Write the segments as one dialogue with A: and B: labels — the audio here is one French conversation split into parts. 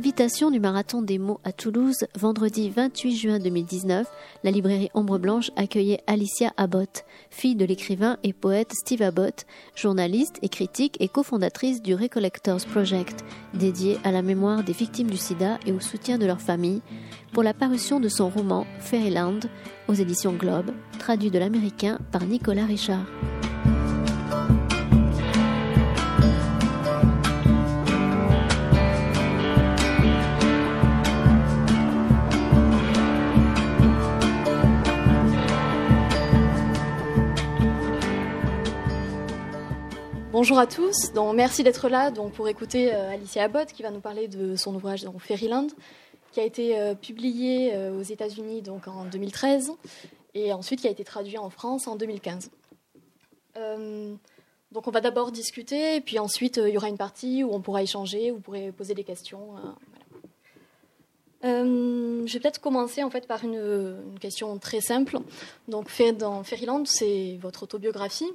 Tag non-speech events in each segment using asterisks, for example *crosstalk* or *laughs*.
A: À l'invitation du Marathon des mots à Toulouse, vendredi 28 juin 2019, la librairie Ombre Blanche accueillait Alicia Abbott, fille de l'écrivain et poète Steve Abbott, journaliste et critique et cofondatrice du Recollectors Project, dédié à la mémoire des victimes du sida et au soutien de leurs familles, pour la parution de son roman Fairyland aux éditions Globe, traduit de l'américain par Nicolas Richard.
B: Bonjour à tous, donc merci d'être là donc, pour écouter euh, Alicia Abbott qui va nous parler de son ouvrage Fairyland qui a été euh, publié euh, aux États-Unis donc, en 2013 et ensuite qui a été traduit en France en 2015. donc on va d'abord discuter et puis ensuite il y aura une partie où on pourra échanger, où vous pourrez poser des questions. je vais peut-être commencer en fait par une, une question très simple. Donc dans Fairyland, c'est votre autobiographie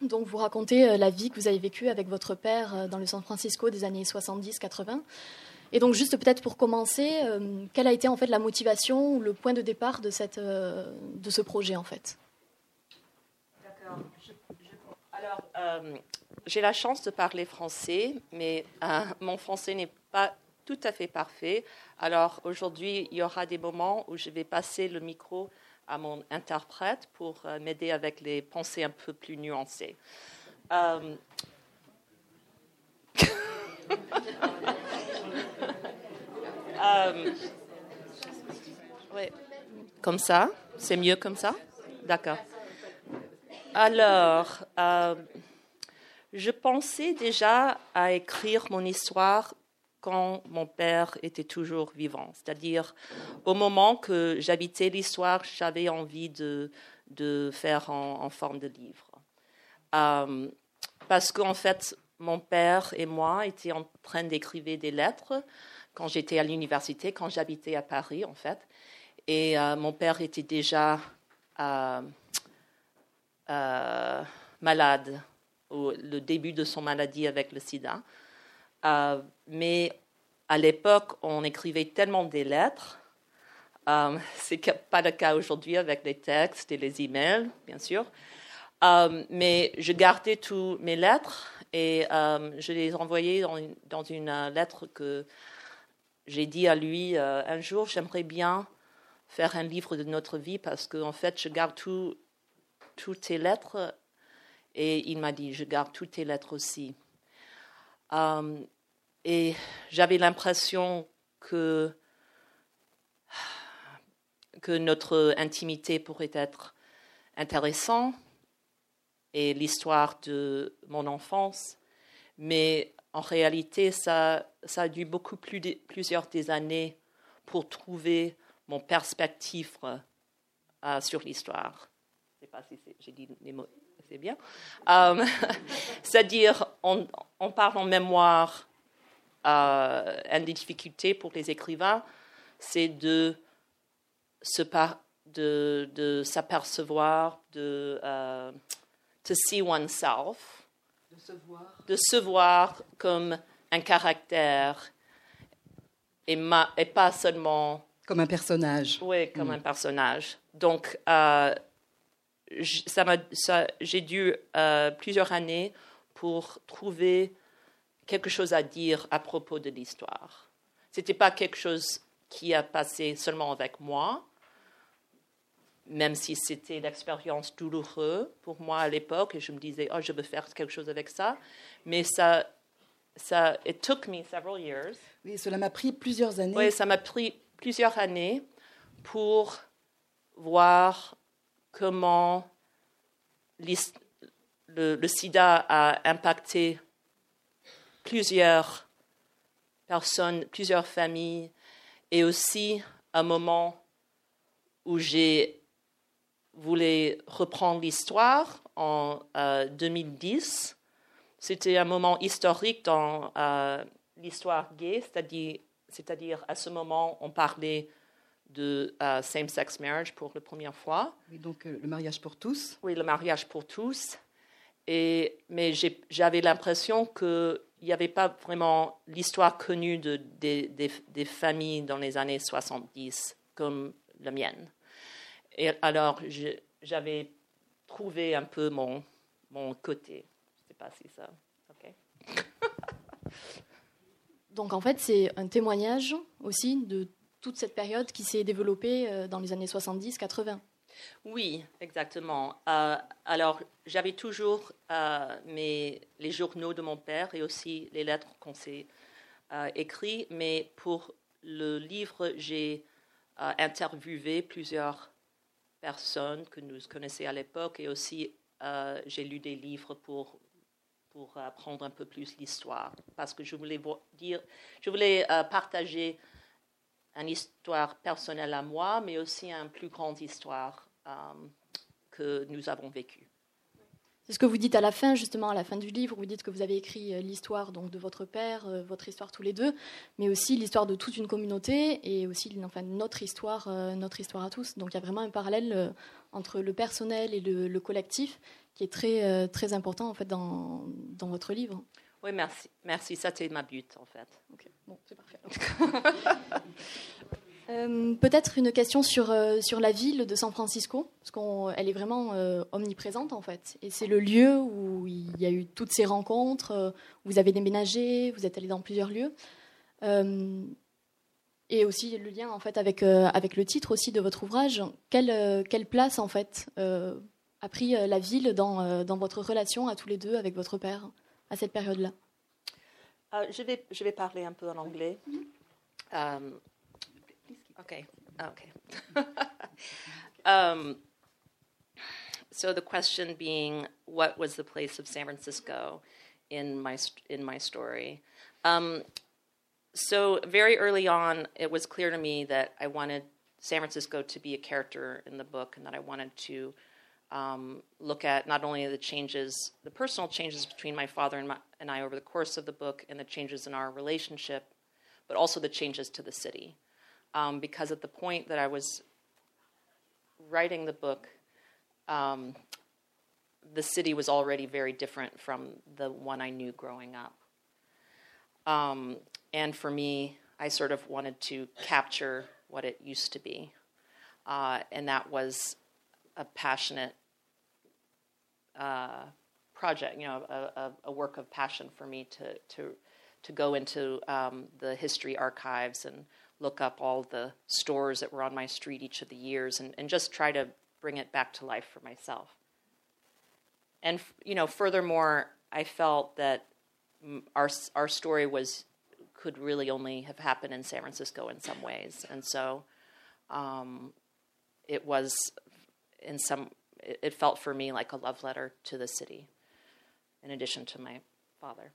B: donc vous racontez euh, la vie que vous avez vécue avec votre père euh, dans le San Francisco des années 70-80. Et donc juste peut-être pour commencer, euh, quelle a été en fait la motivation ou le point de départ de, cette, de ce projet en fait?
C: D'accord. alors j'ai la chance de parler français, mais mon français n'est pas tout à fait parfait. Alors aujourd'hui, il y aura des moments où je vais passer le micro à mon interprète pour euh, m'aider avec les pensées un peu plus nuancées. Euh, *laughs* euh, comme ça? C'est mieux comme ça? D'accord. Alors, je pensais déjà à écrire mon histoire quand mon père était toujours vivant. C'est-à-dire, au moment que j'habitais l'histoire, j'avais envie de, de faire en, forme de livre. Euh, parce qu'en fait, mon père et moi étions en train d'écrire des lettres quand j'étais à l'université, quand j'habitais à Paris, en fait. Et euh, mon père était déjà euh, malade, au le début de son maladie avec le sida. Euh, mais à l'époque, on écrivait tellement des lettres. Euh, *laughs* Ce n'est pas le cas aujourd'hui avec les textes et les emails, bien sûr. Euh, mais je gardais toutes mes lettres et je les envoyais dans une, dans une lettre que j'ai dit à lui un jour, j'aimerais bien faire un livre de notre vie parce qu'en en fait, je garde toutes tes lettres. Et il m'a dit, je garde toutes tes lettres aussi. Euh, et j'avais l'impression que, que notre intimité pourrait être intéressante et l'histoire de mon enfance, mais en réalité, ça, ça a dû beaucoup plus de, plusieurs des années pour trouver mon perspective euh, sur l'histoire. Je ne sais pas si j'ai dit les mots c'est bien. Euh, *laughs* c'est-à-dire, on, on, parle en mémoire. Euh, une des difficultés pour les écrivains, c'est de se de, de s'apercevoir, de uh, to see oneself,
D: de se voir,
C: de se voir comme un caractère et, ma, et pas seulement
D: comme un personnage.
C: Oui, comme mm. un personnage. Donc, euh, ça j'ai dû euh, plusieurs années pour trouver quelque chose à dire à propos de l'histoire. Ce n'était pas quelque chose qui a passé seulement avec moi, même si c'était l'expérience douloureuse pour moi à l'époque, et je me disais, oh, je veux faire quelque chose avec ça. Mais ça, ça, it took me several years.
D: Oui, cela m'a pris plusieurs années.
C: Oui, ça m'a pris plusieurs années pour voir comment le, sida a impacté plusieurs personnes, plusieurs familles, et aussi un moment où j'ai voulu reprendre l'histoire en 2010. Euh, C'était un moment historique dans euh, l'histoire gay, c'est-à-dire, c'est-à-dire à ce moment on parlait de euh, same-sex marriage pour la première fois.
D: Oui, donc euh, le mariage pour tous.
C: Oui, le mariage pour tous. Et, mais j'avais l'impression qu'il il n'y avait pas vraiment l'histoire connue de, des, des, des familles dans les années 70 comme la mienne. Et alors, j'avais trouvé un peu mon, mon côté. Je ne sais pas si ça. OK. *laughs*
B: Donc en fait, c'est un témoignage aussi de toute cette période qui s'est développée euh, dans les années 70-80.
C: Oui, exactement. Euh, alors, j'avais toujours euh, mes, les journaux de mon père et aussi les lettres qu'on s'est écrites, mais pour le livre, j'ai interviewé plusieurs personnes que nous connaissions à l'époque et aussi j'ai lu des livres pour, pour apprendre un peu plus l'histoire parce que je voulais vo- dire, je voulais partager une histoire personnelle à moi, mais aussi une plus grande histoire euh, que nous avons vécue.
B: C'est ce que vous dites à la fin, justement, à la fin du livre. Vous dites que vous avez écrit euh, l'histoire donc de votre père, euh, votre histoire tous les deux, mais aussi l'histoire de toute une communauté et aussi notre histoire, notre histoire à tous. Donc il y a vraiment un parallèle entre le personnel et le, le collectif qui est très, très important en fait dans, dans votre livre.
C: Oui, merci. Merci, ça c'était ma but en fait.
B: Ok, bon, c'est parfait. *laughs* Euh, Peut-être une question sur, euh, sur la ville de San Francisco, parce qu'elle est vraiment euh, omniprésente en fait. Et c'est le lieu où il y a eu toutes ces rencontres, euh, où vous avez déménagé, vous êtes allé dans plusieurs lieux. Euh, et aussi le lien en fait avec, euh, avec le titre aussi de votre ouvrage. Quelle, euh, quelle place en fait euh, a pris euh, la ville dans, euh, dans votre relation à tous les deux avec votre père? À cette période-là
C: Euh, je, vais, je vais parler un peu en anglais. Um, okay, okay. *laughs* um, so the question being, what was the place of San Francisco in my in my story? Um, so very early on, it was clear to me that I wanted San Francisco to be a character in the book, and that I wanted to um, look at not only the changes, the personal changes between my father and, my, and I over the course of the book, and the changes in our relationship, but also the changes to the city. Um, because at the point that I was writing the book, um, the city was already very different from the one I knew growing up. Um, and for me, I sort of wanted to capture what it used to be. Uh, and that was a passionate project, you know, a, a, a, work of passion for me to, to, to go into um, the history archives and look up all the stores that were on my street each of the years and, and just try to bring it back to life for myself. And, you know, furthermore, I felt that our, our story was could really only have happened in San Francisco in some ways. And so um, it was, in some, it, it felt for me like a love letter to the city, in addition to my father.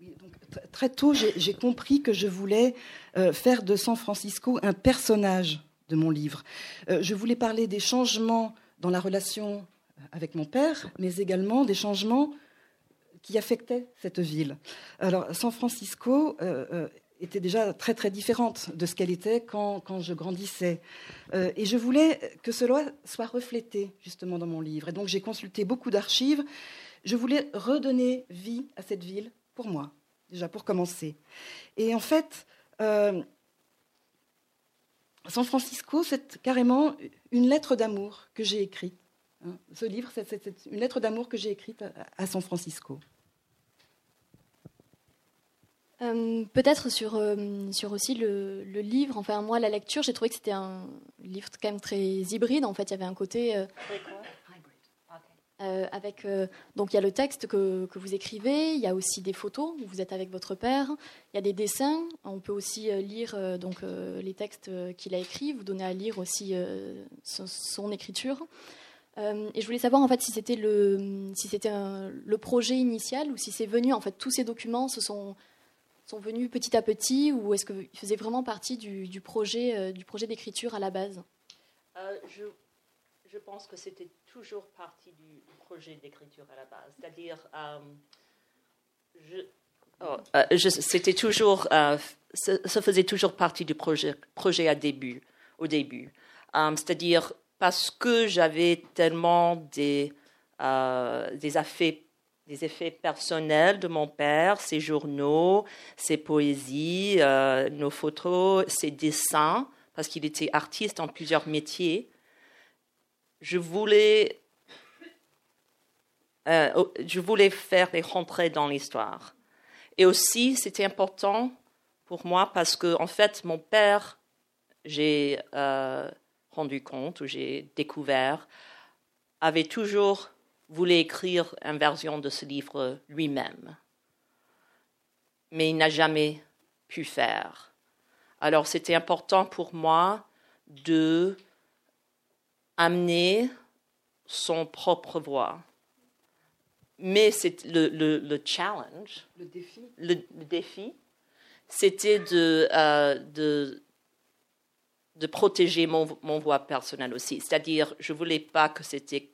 D: Oui, donc, très tôt, j'ai compris que je voulais euh, faire de San Francisco un personnage de mon livre. Euh, je voulais parler des changements dans la relation avec mon père, mais également des changements qui affectaient cette ville. Alors, San Francisco euh, était déjà très très différente de ce qu'elle était quand, quand, je grandissais. Euh, et je voulais que cela soit reflété justement dans mon livre. Et donc j'ai consulté beaucoup d'archives. Je voulais redonner vie à cette ville pour moi, déjà pour commencer. Et en fait, euh, San Francisco, c'est carrément une lettre d'amour que j'ai écrite. Hein. Ce livre, c'est une lettre d'amour que j'ai écrite à, à San Francisco.
B: Euh, Peut-être sur, euh, sur aussi le, le, livre, enfin moi la lecture, j'ai trouvé que c'était un livre quand même très hybride. En fait, il y avait un côté euh, avec donc il y a le texte que, que, vous écrivez, il y a aussi des photos où vous êtes avec votre père, il y a des dessins. On peut aussi lire donc les textes qu'il a écrits, vous donner à lire aussi son, son, écriture. Euh, et je voulais savoir en fait si c'était le si c'était le projet initial ou si c'est venu en fait tous ces documents se sont sont venus petit à petit ou est-ce qu'ils faisaient vraiment partie du, projet, euh, du projet d'écriture à la base?
C: Euh, je, je, pense que c'était toujours partie du projet d'écriture à la base. C'est-à-dire, je, oh, je, c'était toujours, ça, faisait toujours partie du projet, projet à début, au début. C'est-à-dire parce que j'avais tellement des, des affaires des effets personnels de mon père, ses journaux, ses poésies, euh, nos photos, ses dessins, parce qu'il était artiste en plusieurs métiers. Je voulais, euh, je voulais faire les rentrer dans l'histoire. Et aussi, c'était important pour moi parce que, en fait, mon père, j'ai euh, rendu compte ou j'ai découvert, avait toujours voulait écrire une version de ce livre lui-même, mais il n'a jamais pu faire. Alors c'était important pour moi de amener son propre voix. Mais c'est le, le, challenge,
D: le défi,
C: le, défi c'était de, euh, de, de, protéger mon, mon voix personnelle aussi. C'est-à-dire, je ne voulais pas que c'était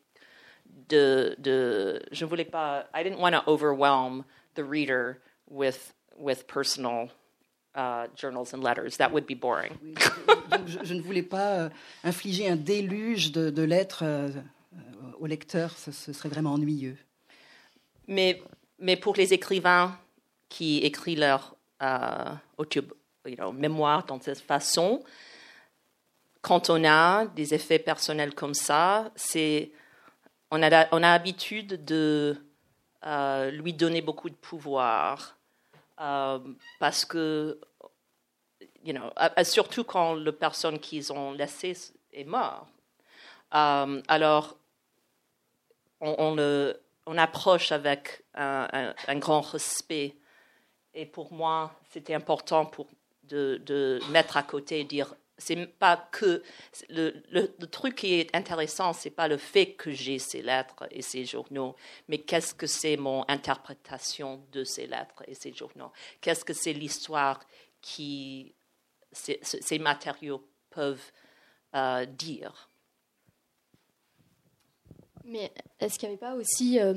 C: de, de, je voulais pas, I didn't want to overwhelm the reader with, with personal uh, journals and letters. That would be boring.
D: Oui, donc je, je, ne voulais pas euh, infliger un déluge de, de lettres euh, au lecteur, ce, ce, serait vraiment ennuyeux.
C: Mais, mais pour les écrivains qui écrivent leur euh, you know, mémoire dans cette façon, quand on a des effets personnels comme ça, c'est on a, on a l'habitude de euh, lui donner beaucoup de pouvoir euh, parce que, surtout quand la personne qu'ils ont laissée est morte. Euh, alors, on, on, approche avec un, grand respect. Et pour moi, c'était important pour de, de, mettre à côté et dire c'est pas que le, truc qui est intéressant, c'est pas le fait que j'ai ces lettres et ces journaux, mais qu'est-ce que c'est mon interprétation de ces lettres et ces journaux? Qu'est-ce que c'est l'histoire qui ces, matériaux peuvent euh, dire?
B: Mais est-ce qu'il n'y avait pas aussi euh,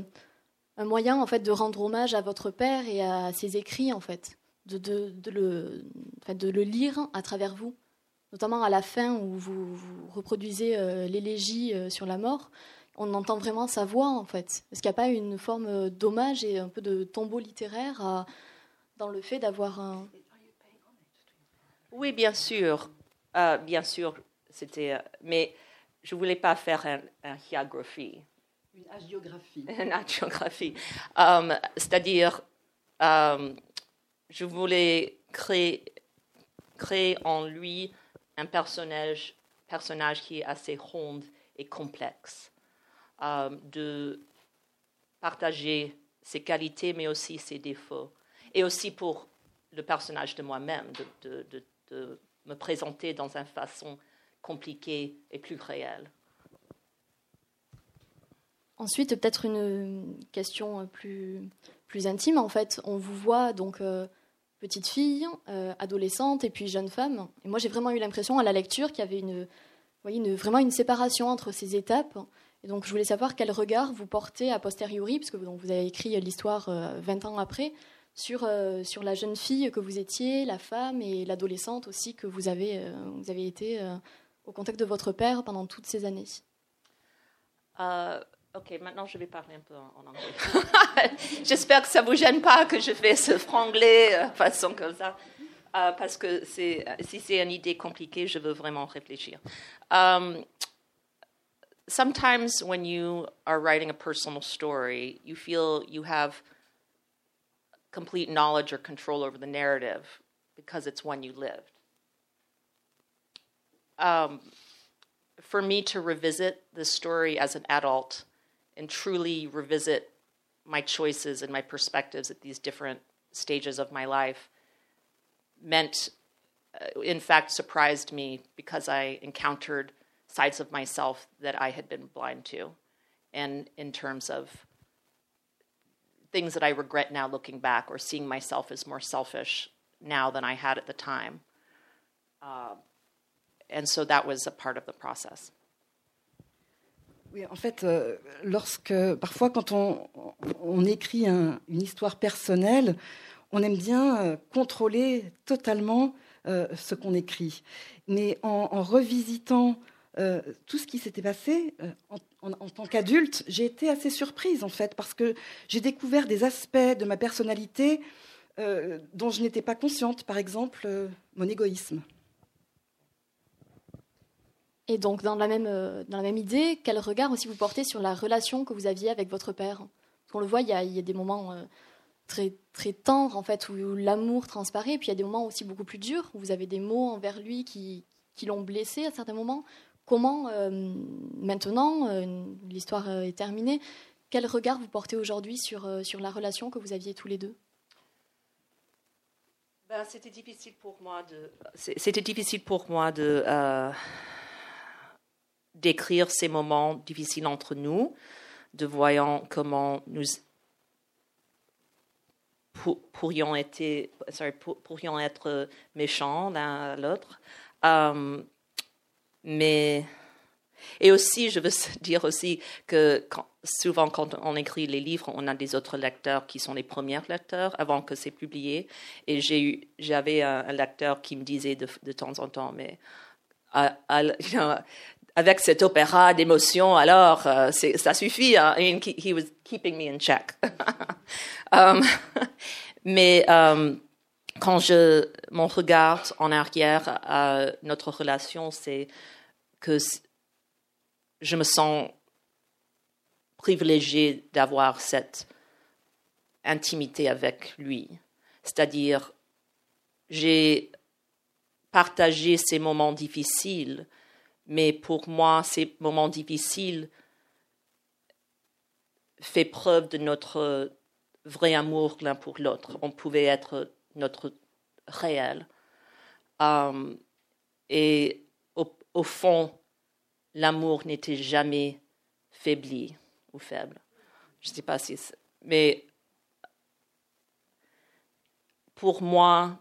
B: un moyen en fait de rendre hommage à votre père et à ses écrits en fait, de le lire à travers vous? Notamment à la fin où vous, reproduisez euh, l'élégie euh, sur la mort, on entend vraiment sa voix en fait. Est-ce qu'il n'y a pas une forme euh, d'hommage et un peu de tombeau littéraire dans le fait d'avoir un...
C: Oui, bien sûr. bien sûr, c'était... mais je ne voulais pas faire un, un.
D: Une hagiographie. *laughs*
C: Une hagiographie. Um, c'est-à-dire, um, je voulais créer, créer en lui un personnage, personnage qui est assez rond et complexe, euh, de partager ses qualités mais aussi ses défauts, et aussi pour le personnage de moi-même, de, me présenter dans une façon compliquée et plus réelle.
B: Ensuite, peut-être une question plus, plus intime. En fait, on vous voit donc euh, petite fille, euh, adolescente et puis jeune femme. Et moi, j'ai vraiment eu l'impression à la lecture qu'il y avait une, vraiment une séparation entre ces étapes. Et donc, je voulais savoir quel regard vous portez a posteriori, puisque vous avez écrit l'histoire 20 euh, ans après, sur, euh, sur la jeune fille que vous étiez, la femme et l'adolescente aussi que vous avez, vous avez été au contact de votre père pendant toutes ces années.
C: Ok, maintenant je vais parler un peu en, anglais. *laughs* J'espère que ça ne vous gêne pas que je fais ce franglais euh, façon comme ça. Euh, parce que si c'est une idée compliquée, je veux vraiment réfléchir. Um, sometimes when you are writing a personal story, you feel you have complete knowledge or control over the narrative because it's one you lived. Um, for me to revisit the story as an adult and truly revisit my choices and my perspectives at these different stages of my life meant, uh, in fact, surprised me because I encountered sides of myself that I had been blind to. And in terms of things that I regret now looking back or seeing myself as more selfish now than I had at the time. Uh, and so that was a part of the process.
D: Oui, en fait, euh, lorsque parfois quand on, écrit un, une histoire personnelle, on aime bien euh, contrôler totalement euh, ce qu'on écrit. Mais en, revisitant tout ce qui s'était passé, en, tant qu'adulte, j'ai été assez surprise en fait, parce que j'ai découvert des aspects de ma personnalité dont je n'étais pas consciente, par exemple mon égoïsme.
B: Et donc, dans la, même, euh, dans la même idée, quel regard aussi vous portez sur la relation que vous aviez avec votre père? On le voit, il y a, des moments très, très tendres, en fait, où, l'amour transparaît, et puis il y a des moments aussi beaucoup plus durs, où vous avez des mots envers lui qui, qui l'ont blessé à certains moments. Comment, euh, maintenant, euh, l'histoire euh, est terminée, quel regard vous portez aujourd'hui sur, sur la relation que vous aviez tous les deux?
C: Ben, C'était difficile pour moi de, c'était difficile pour moi de d'écrire ces moments difficiles entre nous, de voyant comment nous pourrions, être, méchants l'un à l'autre. Mais et aussi, je veux *laughs* dire aussi que souvent quand on écrit les livres, on a des autres lecteurs qui sont les premiers lecteurs avant que c'est publié. Et j'ai eu, j'avais un, lecteur qui me disait de, de temps en temps, mais *laughs* avec cet opéra d'émotion, alors euh, ça suffit. Hein. I mean, he was keeping me in check. *laughs* um, *laughs* mais um, quand je mon regarde en arrière à notre relation, c'est que je me sens privilégiée d'avoir cette intimité avec lui. C'est-à-dire, j'ai partagé ces moments difficiles, mais pour moi, ces moments difficiles fait preuve de notre vrai amour l'un pour l'autre. On pouvait être notre réel. Um, et au fond, l'amour n'était jamais faibli ou faible. Je ne sais pas si. Mais pour moi,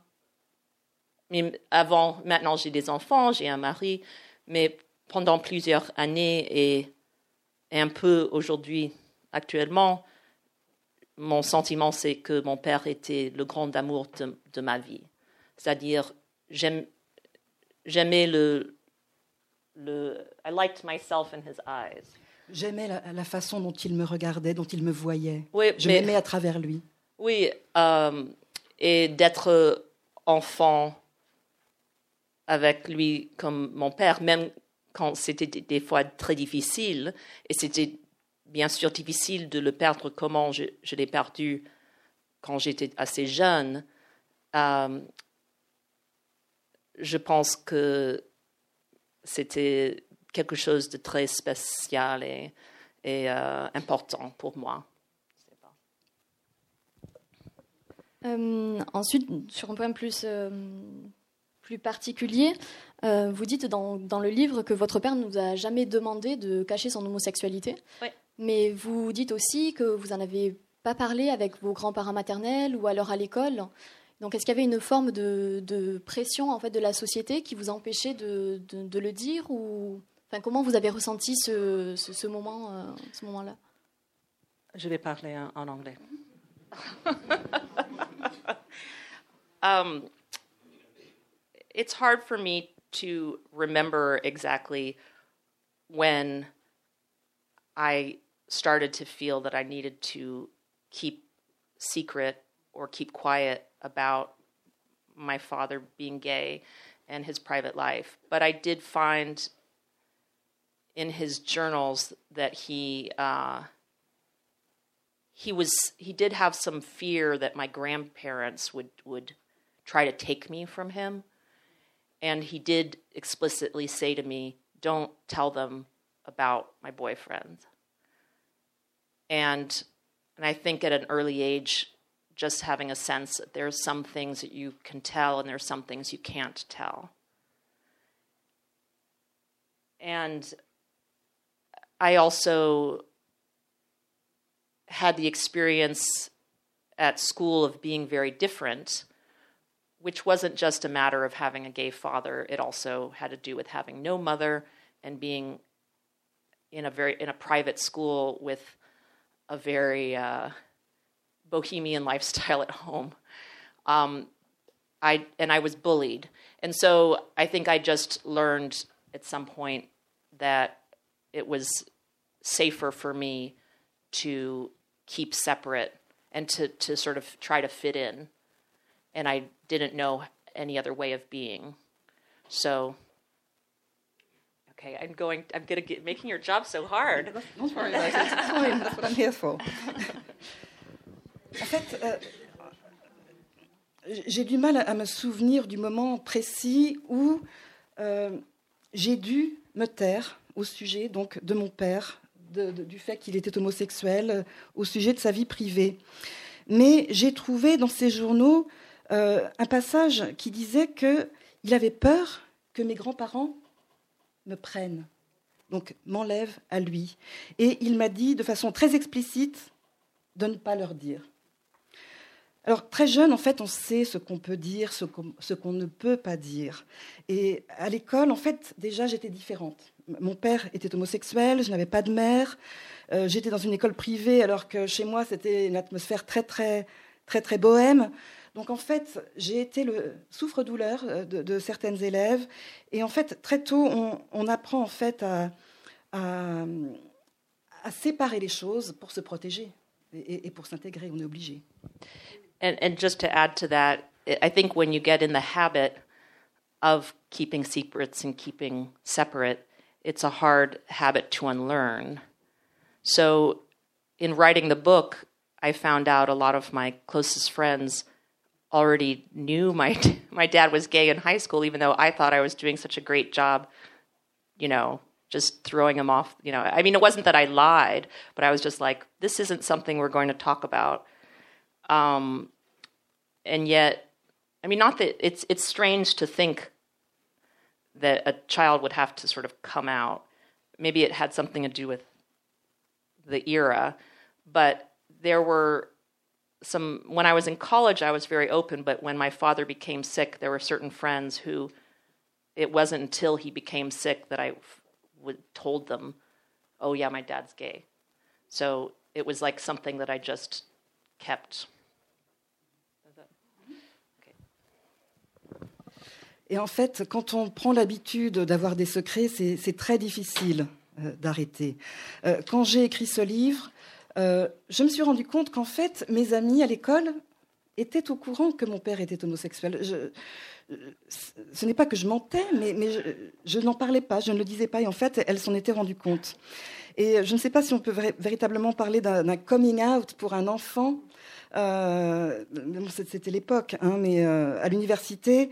C: avant, maintenant j'ai des enfants, j'ai un mari, mais pendant plusieurs années et, un peu aujourd'hui, actuellement, mon sentiment c'est que mon père était le grand amour de, de ma vie. C'est-à-dire, j'aimais le, le, I liked myself in his eyes.
D: J'aimais la, la, façon dont il me regardait, dont il me voyait.
C: Oui,
D: je m'aimais à travers lui.
C: Oui, euh, et d'être enfant avec lui comme mon père, même quand c'était des fois très difficile, et c'était bien sûr difficile de le perdre comment je, l'ai perdu quand j'étais assez jeune. Euh, je pense que c'était quelque chose de très spécial et, euh, important pour moi.
B: Euh, ensuite, sur un point plus, plus particulier, vous dites dans, dans, le livre que votre père ne nous a jamais demandé de cacher son homosexualité.
C: Oui.
B: Mais vous dites aussi que vous n'en avez pas parlé avec vos grands-parents maternels ou alors à l'école. Donc, est-ce qu'il y avait une forme de, pression en fait de la société qui vous empêchait de, le dire ou enfin, comment vous avez ressenti ce, moment, euh, ce moment-là?
C: Je vais parler en, anglais. *laughs* *laughs* um, it's hard for me to remember exactly when I started to feel that I needed to keep secret or keep quiet about my father being gay and his private life. But I did find in his journals that he uh, he was he did have some fear that my grandparents would would try to take me from him, and he did explicitly say to me, "Don't tell them about my boyfriend." And and I think at an early age, just having a sense that there are some things that you can tell and there are some things you can't tell. And I also had the experience at school of being very different, which wasn't just a matter of having a gay father, it also had to do with having no mother and being in a very in a private school with a very uh, bohemian lifestyle at home. Um, I and I was bullied, and so I think I just learned at some point that it was safer for me to keep separate and to, to sort of try to fit in. And I didn't know any other way of being. So, okay, I'm going, I'm going to get making your job so hard.
D: Don't worry about it. It's fine. That's what I'm here for. *laughs* en fait, euh, j'ai du mal à me souvenir du moment précis où euh, j'ai dû me taire au sujet donc de mon père, de, de, du fait qu'il était homosexuel, au sujet de sa vie privée. Mais j'ai trouvé dans ces journaux euh, un passage qui disait qu'il avait peur que mes grands-parents me prennent, donc m'enlèvent à lui. Et il m'a dit de façon très explicite de ne pas leur dire. Alors, très jeune, en fait, on sait ce qu'on peut dire, ce qu'on ne peut pas dire. Et à l'école, en fait, déjà, j'étais différente. Mon père était homosexuel, je n'avais pas de mère. Euh, j'étais dans une école privée, alors que chez moi, c'était une atmosphère très, très, très, très bohème. Donc, en fait, j'ai été le souffre-douleur euh, de, certaines élèves. Et en fait, très tôt, on, apprend, en fait, à, séparer les choses pour se protéger et, et pour s'intégrer. On est obligé.
C: And, and just to add to that, I think when you get in the habit of keeping secrets and keeping separate, it's a hard habit to unlearn. So, in writing the book, I found out a lot of my closest friends already knew my *laughs* my dad was gay in high school, even though I thought I was doing such a great job, you know, just throwing him off. You know, I mean, it wasn't that I lied, but I was just like, this isn't something we're going to talk about. Um, and yet, I mean, not that it's it's strange to think that a child would have to sort of come out. Maybe it had something to do with the era, but there were some when I was in college I was very open, but when my father became sick, there were certain friends who it wasn't until he became sick that I would told them, "Oh yeah, my dad's gay." So it was like something that I just kept
D: Et en fait, quand on prend l'habitude d'avoir des secrets, c'est très difficile euh, d'arrêter. Euh, quand j'ai écrit ce livre, euh, je me suis rendu compte qu'en fait, mes amis à l'école étaient au courant que mon père était homosexuel. Ce n'est pas que je mentais, mais, je, n'en parlais pas, je ne le disais pas, et en fait, elles s'en étaient rendues compte. Et je ne sais pas si on peut véritablement parler d'un coming out pour un enfant. Euh, C'était l'époque, hein, mais euh, à l'université,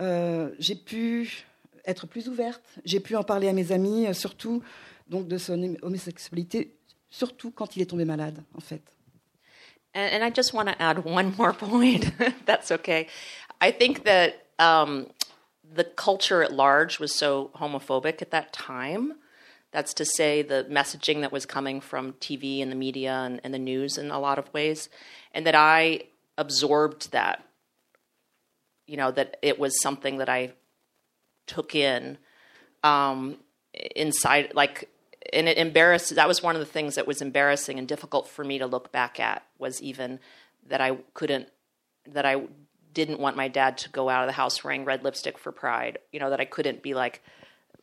D: euh, j'ai pu être plus ouverte, j'ai pu en parler à mes amis, euh, surtout donc de son homosexualité, surtout quand il est tombé malade, en fait.
C: And, and I just want to add one more point. *laughs* That's okay. I think that um, the culture at large was so homophobic at that time. That's to say, the messaging that was coming from TV and the media and, and the news in a lot of ways, and that I absorbed that you know that it was something that I took in um, inside, like, and it embarrassed. That was one of the things that was embarrassing and difficult for me to look back at. Was even that I couldn't, that I didn't want my dad to go out of the house wearing red lipstick for Pride. You know that I couldn't be like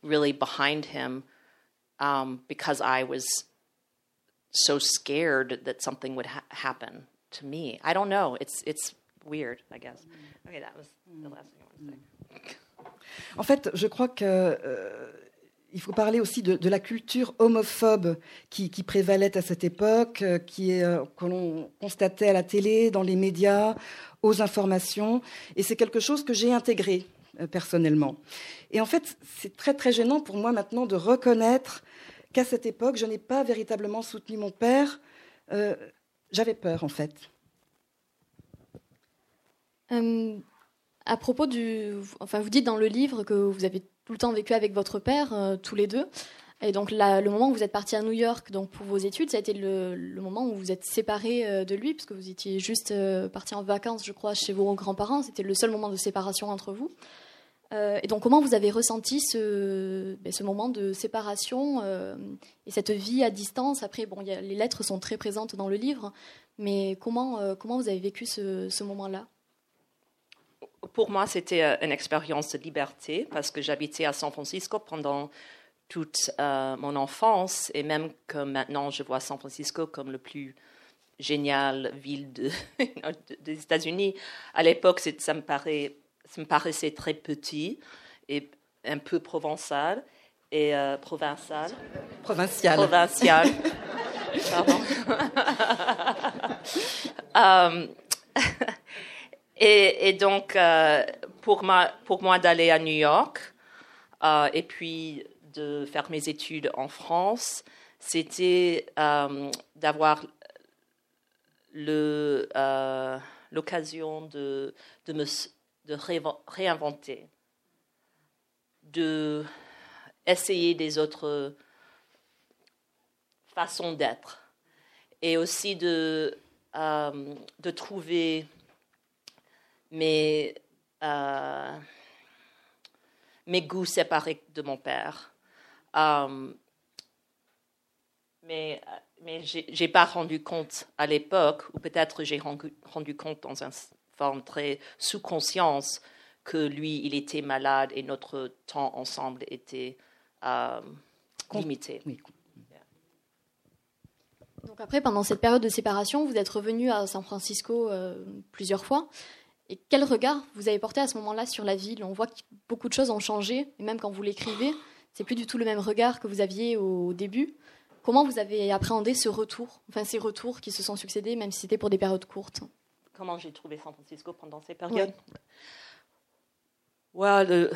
C: really behind him um, because I was so scared that something would ha- happen to me. I don't know. It's it's weird, I guess. Okay, that was the last thing I wanted to say.
D: En fait, je crois que euh, il faut parler aussi de, la culture homophobe qui, prévalait à cette époque, euh, qui est, euh, que l'on constatait à la télé, dans les médias, aux informations, et c'est quelque chose que j'ai intégré euh, personnellement. Et en fait, c'est très très gênant pour moi maintenant de reconnaître qu'à cette époque, je n'ai pas véritablement soutenu mon père. J'avais peur, en fait.
B: À propos du, enfin, vous dites dans le livre que vous avez tout le temps vécu avec votre père, euh, tous les deux. Et donc le moment où vous êtes parti à New York, donc pour vos études, ça a été le, moment où vous êtes séparés euh, de lui, puisque vous étiez juste euh, parti en vacances, je crois, chez vos grands-parents. C'était le seul moment de séparation entre vous. Euh, et donc, comment vous avez ressenti ce, ben, moment de séparation et cette vie à distance? Après, bon, les lettres sont très présentes dans le livre, mais comment, vous avez vécu ce moment-là?
C: Pour moi, c'était une expérience de liberté parce que j'habitais à San Francisco pendant toute mon enfance, et même comme maintenant je vois San Francisco comme le plus génial ville de, *laughs* des États-Unis, à l'époque ça me, paraît, ça me paraissait très petit et un peu provençal et provincial.
D: Provincial.
C: Provincial. *laughs* Pardon. *laughs* Euh, et, donc, euh, pour, ma, pour moi d'aller à New York euh, et puis de faire mes études en France, c'était d'avoir l'occasion de, de me de réinventer, de des autres façons d'être et aussi de, euh, de trouver mes, euh, mes goûts séparés de mon père. Euh, mais mais je n'ai pas rendu compte à l'époque, ou peut-être j'ai rendu, rendu, compte dans une forme très sous-conscience, que lui, il était malade et notre temps ensemble était limité.
B: Donc après, pendant cette période de séparation, vous êtes revenu à San Francisco euh, plusieurs fois. Et quel regard vous avez porté à ce moment-là sur la ville? On voit que beaucoup de choses ont changé, et même quand vous l'écrivez, c'est plus du tout le même regard que vous aviez au début. Comment vous avez appréhendé ce retour, enfin ces retours qui se sont succédés, même si c'était pour des périodes courtes?
C: Comment j'ai trouvé San Francisco pendant ces périodes? Ouais.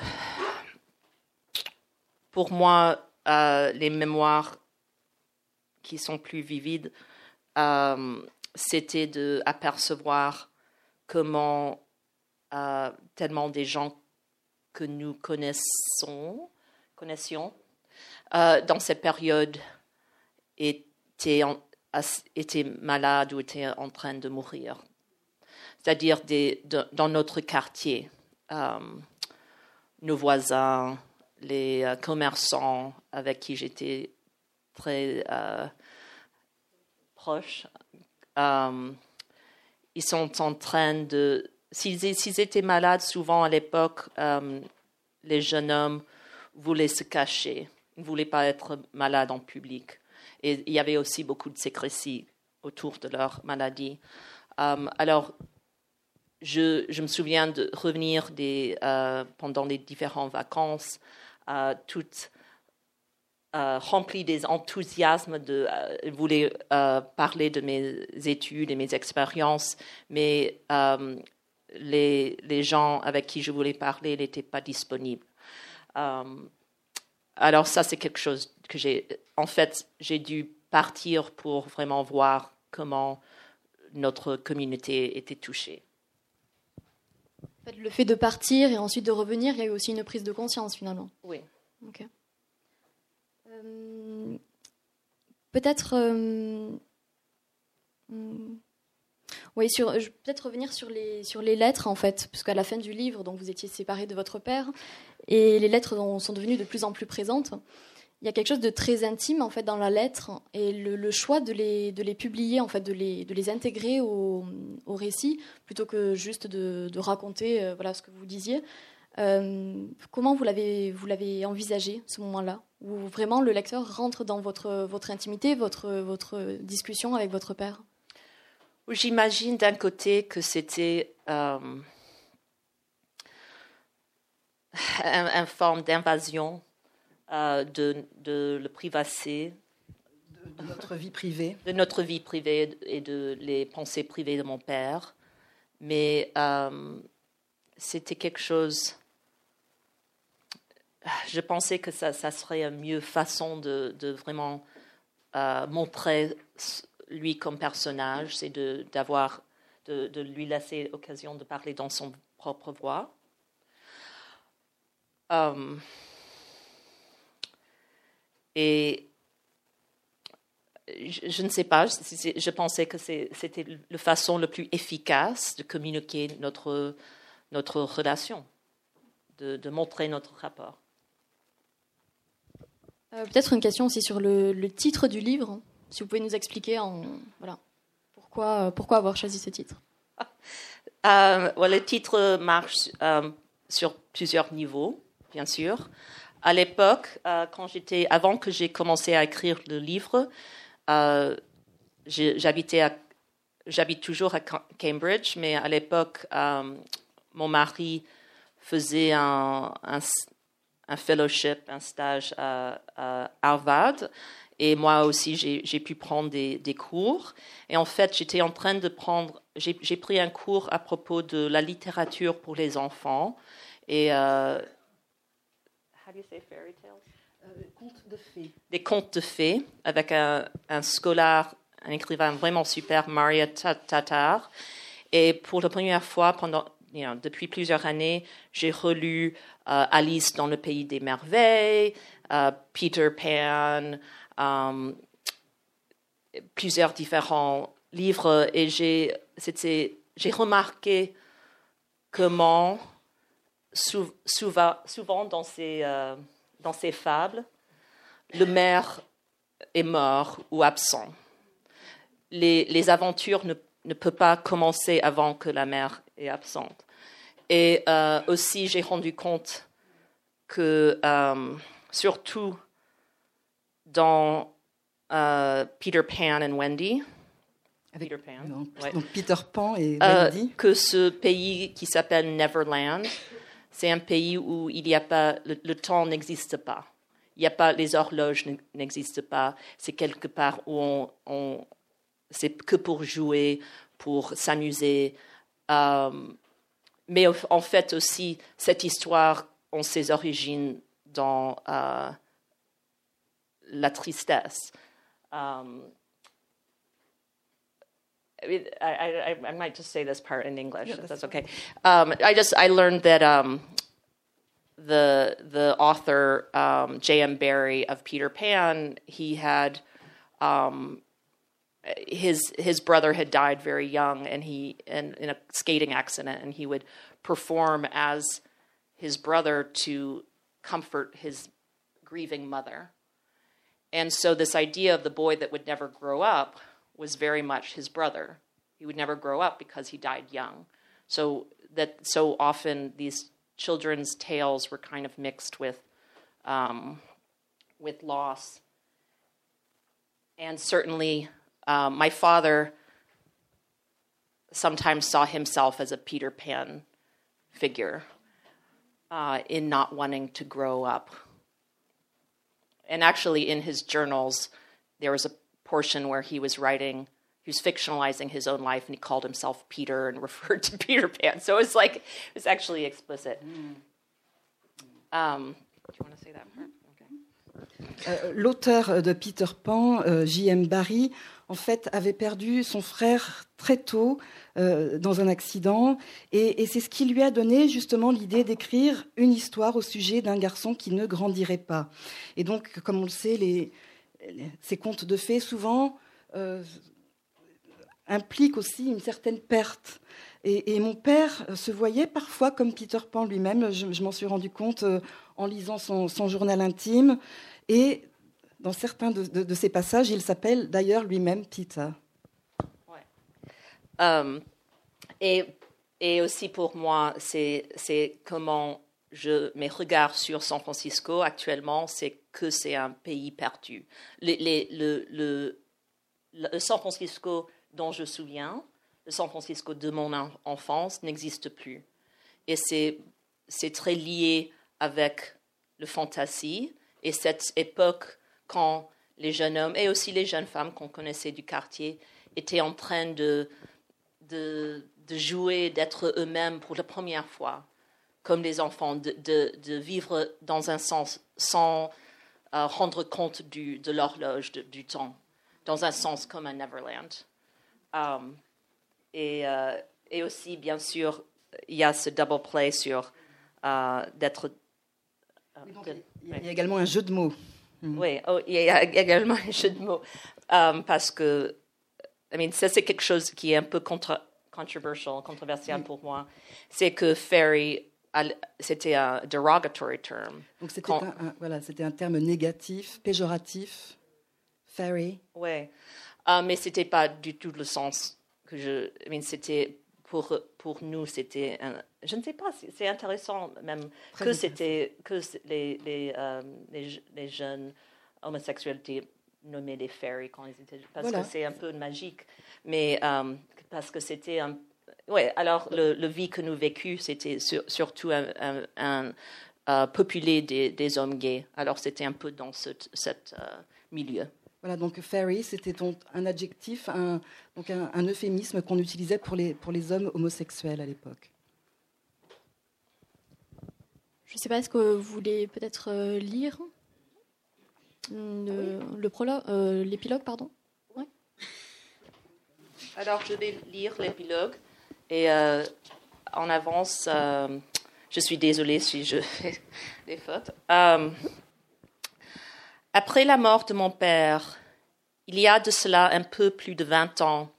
C: Pour moi, euh, les mémoires qui sont plus vivides, euh, c'était d'apercevoir comment euh, tellement des gens que nous connaissons, connaissions euh, dans cette période étaient, malades ou étaient en train de mourir. C'est-à-dire dans notre quartier, nos voisins, les commerçants avec qui j'étais très euh. Euh, ils sont en train de... S'ils étaient malades, souvent à l'époque, euh, les jeunes hommes voulaient se cacher. Ne voulaient pas être malades en public. Et il y avait aussi beaucoup de sécrétie autour de leur maladie. alors, je, je, me souviens de revenir des, pendant les différentes vacances, toutes euh, rempli des enthousiasmes de euh, voulais euh, parler de mes études et mes expériences, mais les, les, gens avec qui je voulais parler n'étaient pas disponibles. alors ça, c'est quelque chose que j'ai... En fait, j'ai dû partir pour vraiment voir comment notre communauté était touchée.
B: le fait de partir et ensuite de revenir, il y a eu aussi une prise de conscience finalement.
C: Oui.
B: Ok. Euh, peut-être. Euh, hmm, oui, peut-être revenir sur les, sur les lettres, en fait, parce qu'à la fin du livre, donc vous étiez séparés de votre père, et les lettres sont devenues de plus en plus présentes. Il y a quelque chose de très intime, en fait, dans la lettre, et le, choix de les, de les publier, en fait, de les, de les intégrer au, au récit, plutôt que juste de, de raconter euh, voilà, ce que vous disiez. Comment vous l'avez, vous l'avez envisagé, ce moment-là où vraiment le lecteur rentre dans votre, votre intimité, votre, votre discussion avec votre père?
C: J'imagine d'un côté que c'était euh, une, forme d'invasion euh, de, de le privacy.
D: De, notre vie privée.
C: De notre vie privée et de les pensées privées de mon père. Mais euh, c'était quelque chose je pensais que ça, serait une mieux façon de, vraiment euh, montrer lui comme personnage, c'est de, de, lui laisser l'occasion de parler dans son propre voix. Euh, et je, ne sais pas, je, pensais que c'était la façon la plus efficace de communiquer notre, notre relation, de montrer notre rapport.
B: Euh, peut-être une question aussi sur le, titre du livre, si vous pouvez nous expliquer en, voilà, pourquoi, euh, pourquoi avoir choisi ce titre. *laughs*
C: Euh, le titre marche sur plusieurs niveaux, bien sûr. À l'époque, euh, quand avant que j'ai commencé à écrire le livre, euh, j'habitais j'habite toujours à Cambridge, mais à l'époque, euh, mon mari faisait un, fellowship, un stage à, Harvard. Et moi aussi, j'ai pu prendre des, des, cours. Et en fait, j'étais en train de prendre, j'ai pris un cours à propos de la littérature pour les enfants. Et how do you say fairy tales?
D: Euh, contes de fées.
C: Des contes de fées avec un, un scolaire, un écrivain vraiment super, Maria Tatar. Et pour la première fois, pendant, depuis plusieurs années, j'ai relu euh, Alice dans le pays des merveilles, uh, Peter Pan, um, plusieurs différents livres, et j'ai, remarqué comment souvent, souvent dans, ces, euh, dans ces fables, le maire est mort ou absent. Les, les aventures ne, ne peuvent pas commencer avant que la mère est absente. Et euh, aussi, j'ai rendu compte que, euh, surtout dans Peter Pan et Wendy,
D: Peter Pan, donc, Peter Pan et Wendy,
C: que ce pays qui s'appelle Neverland c'est un pays où il y a pas, le, temps n'existe pas. Il y a pas, les horloges n'existent pas. C'est quelque part où on, on c'est que pour jouer, pour s'amuser. Euh, mais en fait aussi, cette histoire a ses origines dans euh, la tristesse. Um, I, I, I, might just say this part in English, yeah, if that's okay. Um, I just I learned that um, the the author um, J.M. Barrie of Peter Pan, he had um, his his brother had died very young, and he in, in a skating accident, and he would perform as his brother to comfort his grieving mother. And so, this idea of the boy that would never grow up was very much his brother. He would never grow up because he died young. So that so often these children's tales were kind of mixed with um, with loss. And certainly, um, my father sometimes saw himself as a Peter Pan figure uh, in not wanting to grow up. And actually, in his journals, there was a portion where he was writing, he was fictionalizing his own life, and he called himself Peter and *laughs* referred to Peter Pan. So it was like it was actually explicit. Um, do you want to say that part?
D: Euh, L'auteur de Peter Pan, euh, J.M. Barrie, en fait, avait perdu son frère très tôt euh, dans un accident, et, c'est ce qui lui a donné justement l'idée d'écrire une histoire au sujet d'un garçon qui ne grandirait pas. Et donc, comme on le sait, les, ces contes de fées, souvent, euh, impliquent aussi une certaine perte. Et, mon père se voyait parfois comme Peter Pan lui-même, je, m'en suis rendu compte euh, en lisant son, journal intime. Et dans certains de, ces passages, il s'appelle d'ailleurs lui-même Peter.
C: Euh, et, aussi pour moi, c'est comment je, mes regards sur San Francisco actuellement, c'est que c'est un pays perdu. le, San Francisco dont je me souviens, le San Francisco de mon enfance, n'existe plus. Et c'est très lié avec le fantasy et cette époque quand les jeunes hommes et aussi les jeunes femmes qu'on connaissait du quartier étaient en train de, de, de jouer, d'être eux-mêmes pour la première fois comme les enfants, de, de, vivre dans un sens sans euh, rendre compte du, de l'horloge du temps, dans un sens comme un Neverland. Um, et, euh, et, aussi, bien sûr, il y a ce double play sur euh, d'être.
D: il y a également un jeu de mots.
C: Mm. Oui, oh, il y a *laughs* également un jeu de mots. Um, parce que, I mean, ça, c'est quelque chose qui est un peu contre, controversial, controversial pour moi. C'est que Ferry c'était un derogatory term.
D: Donc c'était un, voilà, c'était un terme négatif, péjoratif, fairy.
C: Oui, uh, mais c'était pas du tout le sens que je. I mean, c'était pour, pour nous, c'était, je ne sais pas, c'est intéressant même que c'était que les, les, euh, les, jeunes homosexuels étaient nommés les fairies quand ils étaient, parce que c'est un peu magique, mais euh, parce que c'était un, ouais, alors le, le, vie que nous vécu, c'était surtout un, un, euh, populé des, des, hommes gays, alors c'était un peu dans ce cette, milieu.
D: Voilà, donc fairy, c'était un adjectif, un, donc un, euphémisme qu'on utilisait pour les, pour les hommes homosexuels à l'époque.
B: Je ne sais pas, est-ce que vous voulez peut-être euh, lire le, prologue, euh, l'épilogue, pardon? *laughs*
C: Alors, je vais lire l'épilogue et euh, en avance, je suis désolée si je *laughs* fais des fautes. Après la mort de mon père, il y a de cela un peu plus de vingt ans,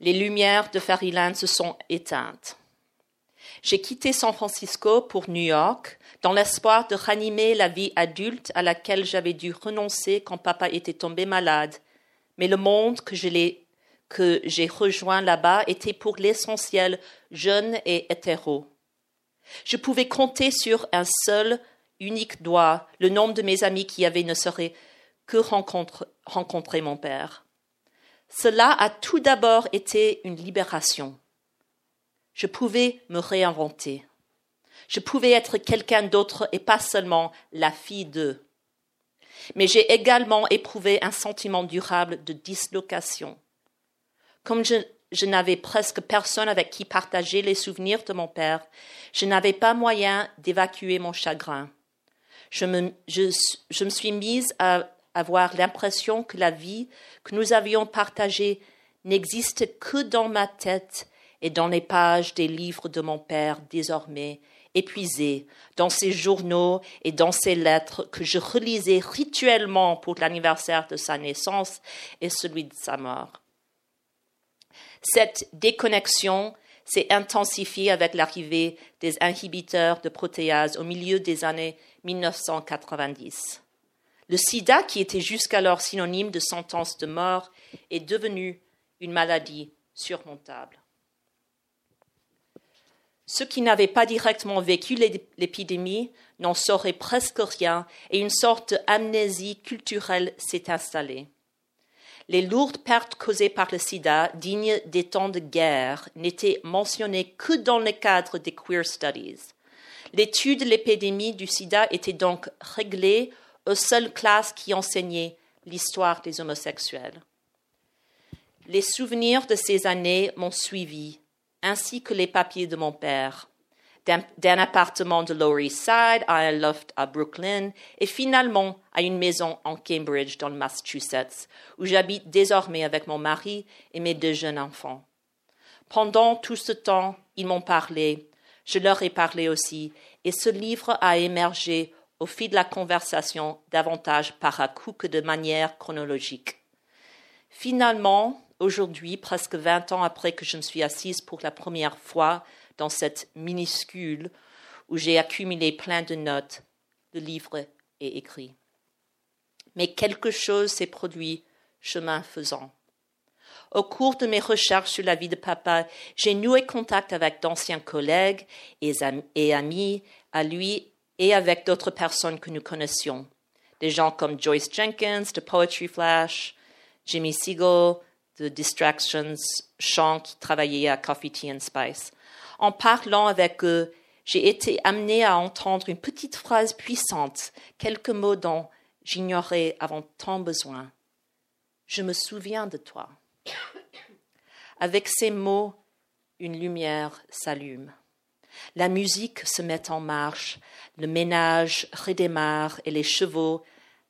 C: les lumières de Fairyland se sont éteintes. J'ai quitté San Francisco pour New York dans l'espoir de ranimer la vie adulte à laquelle j'avais dû renoncer quand papa était tombé malade. Mais le monde que j'ai rejoint là-bas était pour l'essentiel jeune et hétéro. Je pouvais compter sur un seul unique doigt le nombre de mes amis qui avaient ne serait que rencontrer mon père. Cela a tout d'abord été une libération. Je pouvais me réinventer. Je pouvais être quelqu'un d'autre et pas seulement la fille d'eux. Mais j'ai également éprouvé un sentiment durable de dislocation. Comme je, je n'avais presque personne avec qui partager les souvenirs de mon père, je n'avais pas moyen d'évacuer mon chagrin je me, suis mise à avoir l'impression que la vie que nous avions partagée n'existe que dans ma tête et dans les pages des livres de mon père désormais épuisés, dans ses journaux et dans ses lettres que je relisais rituellement pour l'anniversaire de sa naissance et celui de sa mort. Cette déconnexion s'est intensifiée avec l'arrivée des inhibiteurs de protéase au milieu des années 1990. Le sida, qui était jusqu'alors synonyme de sentence de mort, est devenu une maladie surmontable. Ceux qui n'avaient pas directement vécu l'épidémie n'en sauraient presque rien et une sorte d'amnésie culturelle s'est installée. Les lourdes pertes causées par le sida, dignes des temps de guerre, n'étaient mentionnées que dans le cadre des queer studies. L'étude de l'épidémie du sida était donc réglée aux seules classes qui enseignaient l'histoire des homosexuels. Les souvenirs de ces années m'ont suivi, ainsi que les papiers de mon père, d'un appartement de Lower East Side à un loft à Brooklyn et finalement à une maison en Cambridge dans le Massachusetts, où j'habite désormais avec mon mari et mes deux jeunes enfants. Pendant tout ce temps, ils m'ont parlé je leur ai parlé aussi, et ce livre a émergé au fil de la conversation davantage par à coup que de manière chronologique. Finalement, aujourd'hui, presque vingt ans après que je me suis assise pour la première fois dans cette minuscule où j'ai accumulé plein de notes, le livre est écrit. Mais quelque chose s'est produit chemin faisant. Au cours de mes recherches sur la vie de papa, j'ai noué contact avec d'anciens collègues et amis à lui et avec d'autres personnes que nous connaissions. Des gens comme Joyce Jenkins de Poetry Flash, Jimmy Siegel de Distractions, Sean qui travaillait à Coffee Tea and Spice. En parlant avec eux, j'ai été amenée à entendre une petite phrase puissante, quelques mots dont j'ignorais avant tant besoin. Je me souviens de toi. Avec ces mots, une lumière s'allume. La musique se met en marche, le ménage redémarre et les chevaux,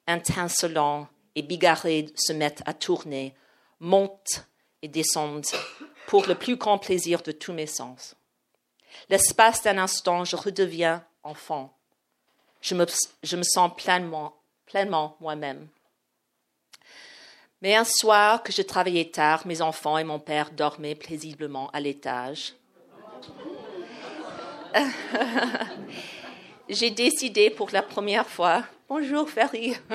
C: intincelants et bigarrés, se mettent à tourner, montent et descendent pour le plus grand plaisir de tous mes sens. L'espace d'un instant, je redeviens enfant. Je me, je me sens pleinement, pleinement moi-même. Mais un soir que je travaillais tard, mes enfants et mon père dormaient paisiblement à l'étage. *laughs* j'ai décidé pour la première fois, bonjour Ferry, *laughs*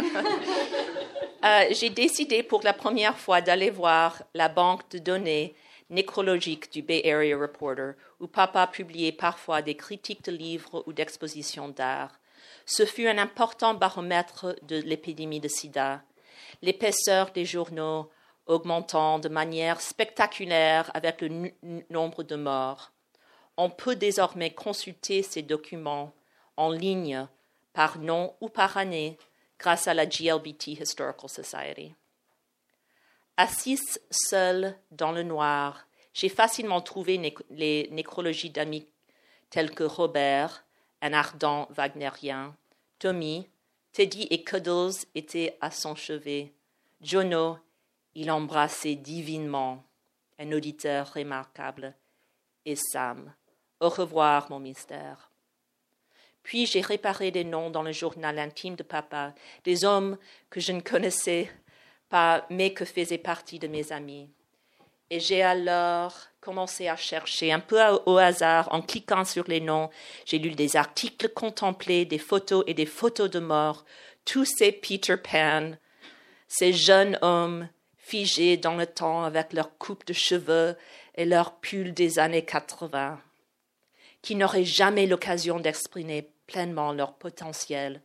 C: euh, j'ai décidé pour la première fois d'aller voir la banque de données nécrologique du Bay Area Reporter, où papa publiait parfois des critiques de livres ou d'expositions d'art. Ce fut un important baromètre de l'épidémie de sida. L'épaisseur des journaux augmentant de manière spectaculaire avec le nombre de morts. On peut désormais consulter ces documents en ligne par nom ou par année grâce à la GLBT Historical Society. Assise seule dans le noir, j'ai facilement trouvé les nécrologies d'amis tels que Robert, un ardent wagnérien, Tommy, Teddy et Cuddles étaient à son chevet. Jono, il embrassait divinement, un auditeur remarquable. Et Sam, au revoir, mon mystère. Puis j'ai réparé des noms dans le journal intime de papa, des hommes que je ne connaissais pas, mais que faisaient partie de mes amis. Et j'ai alors commencé à chercher un peu au hasard en cliquant sur les noms. J'ai lu des articles contemplés, des photos et des photos de mort. Tous ces Peter Pan, ces jeunes hommes figés dans le temps avec leur coupe de cheveux et leur pull des années 80, qui n'auraient jamais l'occasion d'exprimer pleinement leur potentiel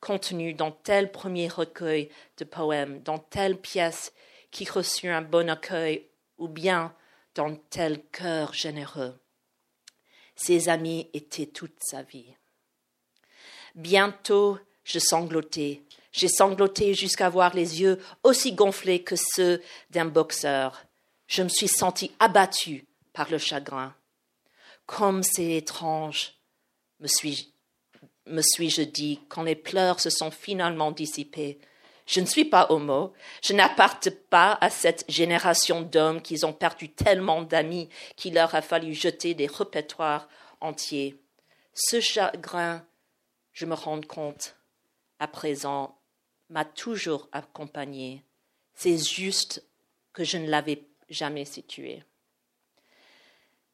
C: contenu dans tel premier recueil de poèmes, dans telle pièce qui reçut un bon accueil, ou bien dans tel cœur généreux. Ses amis étaient toute sa vie. Bientôt, je sanglotais. J'ai sangloté jusqu'à voir les yeux aussi gonflés que ceux d'un boxeur. Je me suis senti abattu par le chagrin. Comme c'est étrange, me suis-je dit, quand les pleurs se sont finalement dissipés. Je ne suis pas homo, je n'appartiens pas à cette génération d'hommes qui ont perdu tellement d'amis qu'il leur a fallu jeter des répertoires entiers. Ce chagrin, je me rends compte, à présent, m'a toujours accompagné. C'est juste que je ne l'avais jamais situé.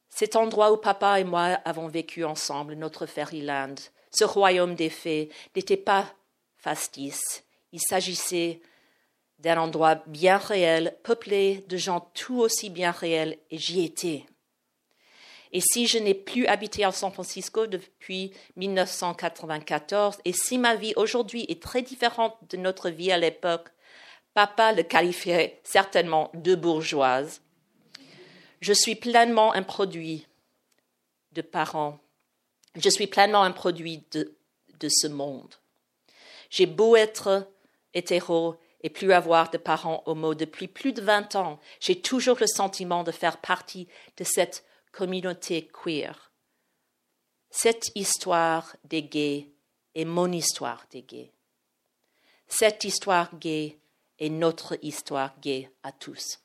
C: Cet endroit où papa et moi avons vécu ensemble, notre Fairyland, ce royaume des fées n'était pas fastice. Il s'agissait d'un endroit bien réel, peuplé de gens tout aussi bien réels, et j'y étais. Et si je n'ai plus habité à San Francisco depuis 1994, et si ma vie aujourd'hui est très différente de notre vie à l'époque, papa le qualifierait certainement de bourgeoise. Je suis pleinement un produit de parents je suis pleinement un produit de, de ce monde. J'ai beau être hétéro et plus avoir de parents homo depuis plus de vingt ans, j'ai toujours le sentiment de faire partie de cette communauté queer. Cette histoire des gays est mon histoire des gays. Cette histoire gay est notre histoire gay à tous.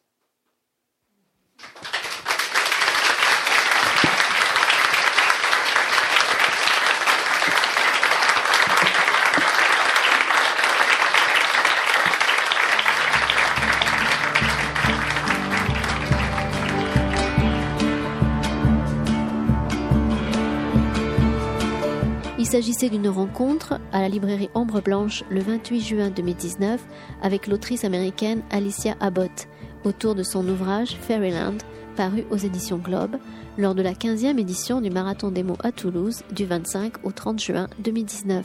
A: S'agissait d'une rencontre à la librairie Ombre Blanche le 28 juin 2019 avec l'autrice américaine Alicia Abbott autour de son ouvrage Fairyland, paru aux éditions Globe, lors de la 15e édition du Marathon des mots à Toulouse du 25 au 30 juin 2019.